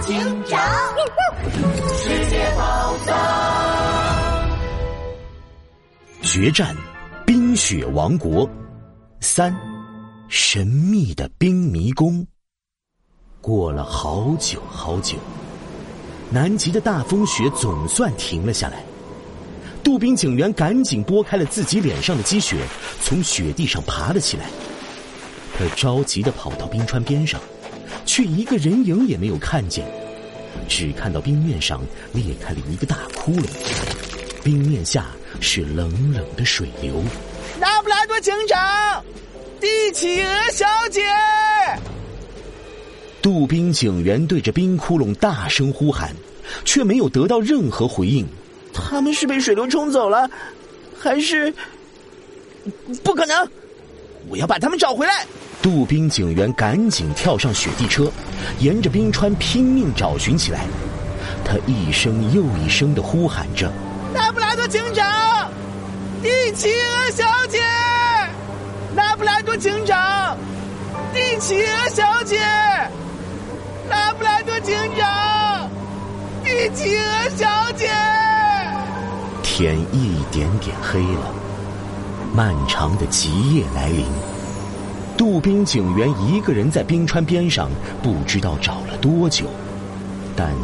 警长，世界宝藏，决战冰雪王国三，神秘的冰迷宫。过了好久好久，南极的大风雪总算停了下来。杜宾警员赶紧拨开了自己脸上的积雪，从雪地上爬了起来。他着急的跑到冰川边上，却一个人影也没有看见，只看到冰面上裂开了一个大窟窿，冰面下是冷冷的水流。拉布拉多警长，帝企鹅小姐。杜宾警员对着冰窟窿大声呼喊，却没有得到任何回应。他们是被水流冲走了，还是？不可能！我要把他们找回来。杜宾警员赶紧跳上雪地车，沿着冰川拼命找寻起来。他一声又一声的呼喊着：“拉布拉多警长，蒂企鹅小姐，拉布拉多警长，蒂企鹅小姐，拉布拉多警长，蒂企鹅小姐。”天一点点黑了，漫长的极夜来临。杜宾警员一个人在冰川边上，不知道找了多久，但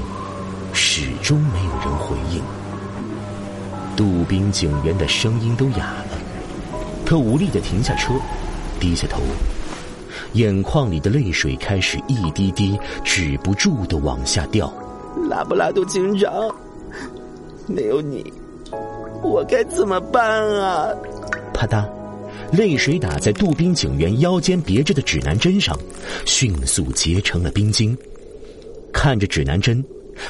始终没有人回应。杜宾警员的声音都哑了，他无力的停下车，低下头，眼眶里的泪水开始一滴滴止不住的往下掉。拉布拉多警长，没有你。我该怎么办啊？啪嗒，泪水打在杜宾警员腰间别着的指南针上，迅速结成了冰晶。看着指南针，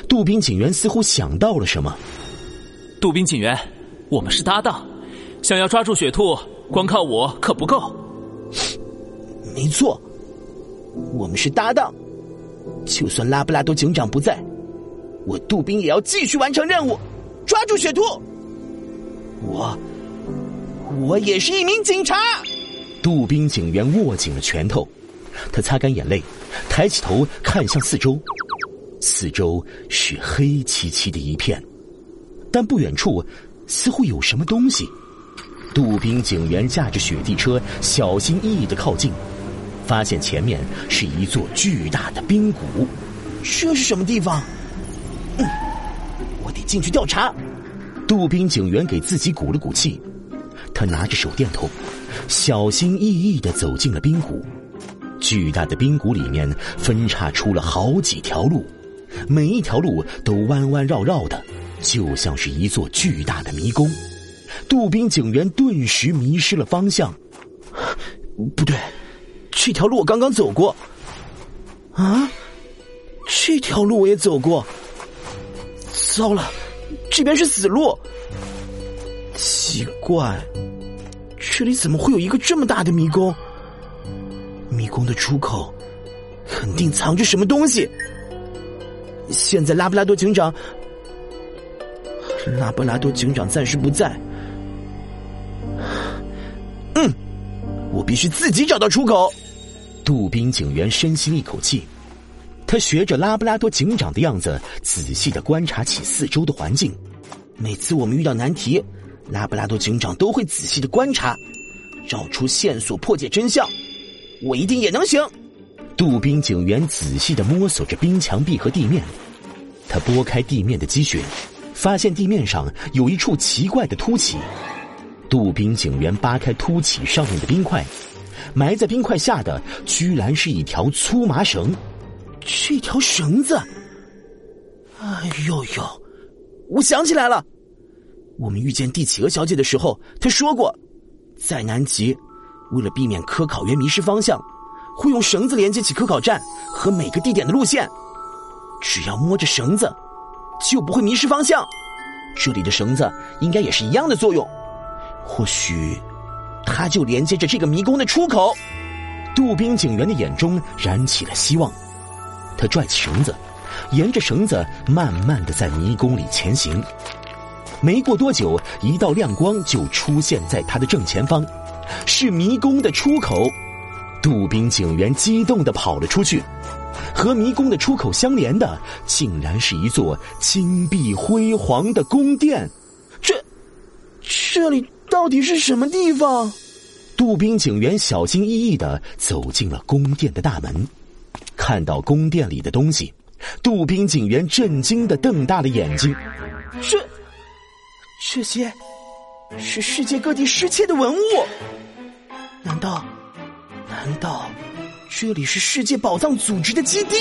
杜宾警员似乎想到了什么。杜宾警员，我们是搭档，想要抓住雪兔，光靠我可不够。没错，我们是搭档。就算拉布拉多警长不在，我杜宾也要继续完成任务，抓住雪兔。我，我也是一名警察。杜宾警员握紧了拳头，他擦干眼泪，抬起头看向四周，四周是黑漆漆的一片，但不远处似乎有什么东西。杜宾警员驾着雪地车，小心翼翼的靠近，发现前面是一座巨大的冰谷。这是什么地方？嗯，我得进去调查。杜宾警员给自己鼓了鼓气，他拿着手电筒，小心翼翼的走进了冰谷。巨大的冰谷里面分叉出了好几条路，每一条路都弯弯绕绕的，就像是一座巨大的迷宫。杜宾警员顿时迷失了方向。不对，这条路我刚刚走过。啊，这条路我也走过。糟了！这边是死路，奇怪，这里怎么会有一个这么大的迷宫？迷宫的出口肯定藏着什么东西。现在拉布拉多警长，拉布拉多警长暂时不在。嗯，我必须自己找到出口。杜宾警员深吸一口气。他学着拉布拉多警长的样子，仔细的观察起四周的环境。每次我们遇到难题，拉布拉多警长都会仔细的观察，找出线索，破解真相。我一定也能行。杜宾警员仔细的摸索着冰墙壁和地面，他拨开地面的积雪，发现地面上有一处奇怪的凸起。杜宾警员扒开凸起上面的冰块，埋在冰块下的居然是一条粗麻绳。这条绳子，哎呦呦！我想起来了，我们遇见蒂企鹅小姐的时候，她说过，在南极，为了避免科考员迷失方向，会用绳子连接起科考站和每个地点的路线。只要摸着绳子，就不会迷失方向。这里的绳子应该也是一样的作用，或许，它就连接着这个迷宫的出口。杜宾警员的眼中燃起了希望。他拽起绳子，沿着绳子慢慢的在迷宫里前行。没过多久，一道亮光就出现在他的正前方，是迷宫的出口。杜宾警员激动的跑了出去，和迷宫的出口相连的，竟然是一座金碧辉煌的宫殿。这，这里到底是什么地方？杜宾警员小心翼翼的走进了宫殿的大门，看到宫殿里的东西，杜宾警员震惊的瞪大了眼睛。这，这些，是世界各地失窃的文物。难道，难道，这里是世界宝藏组织的基地？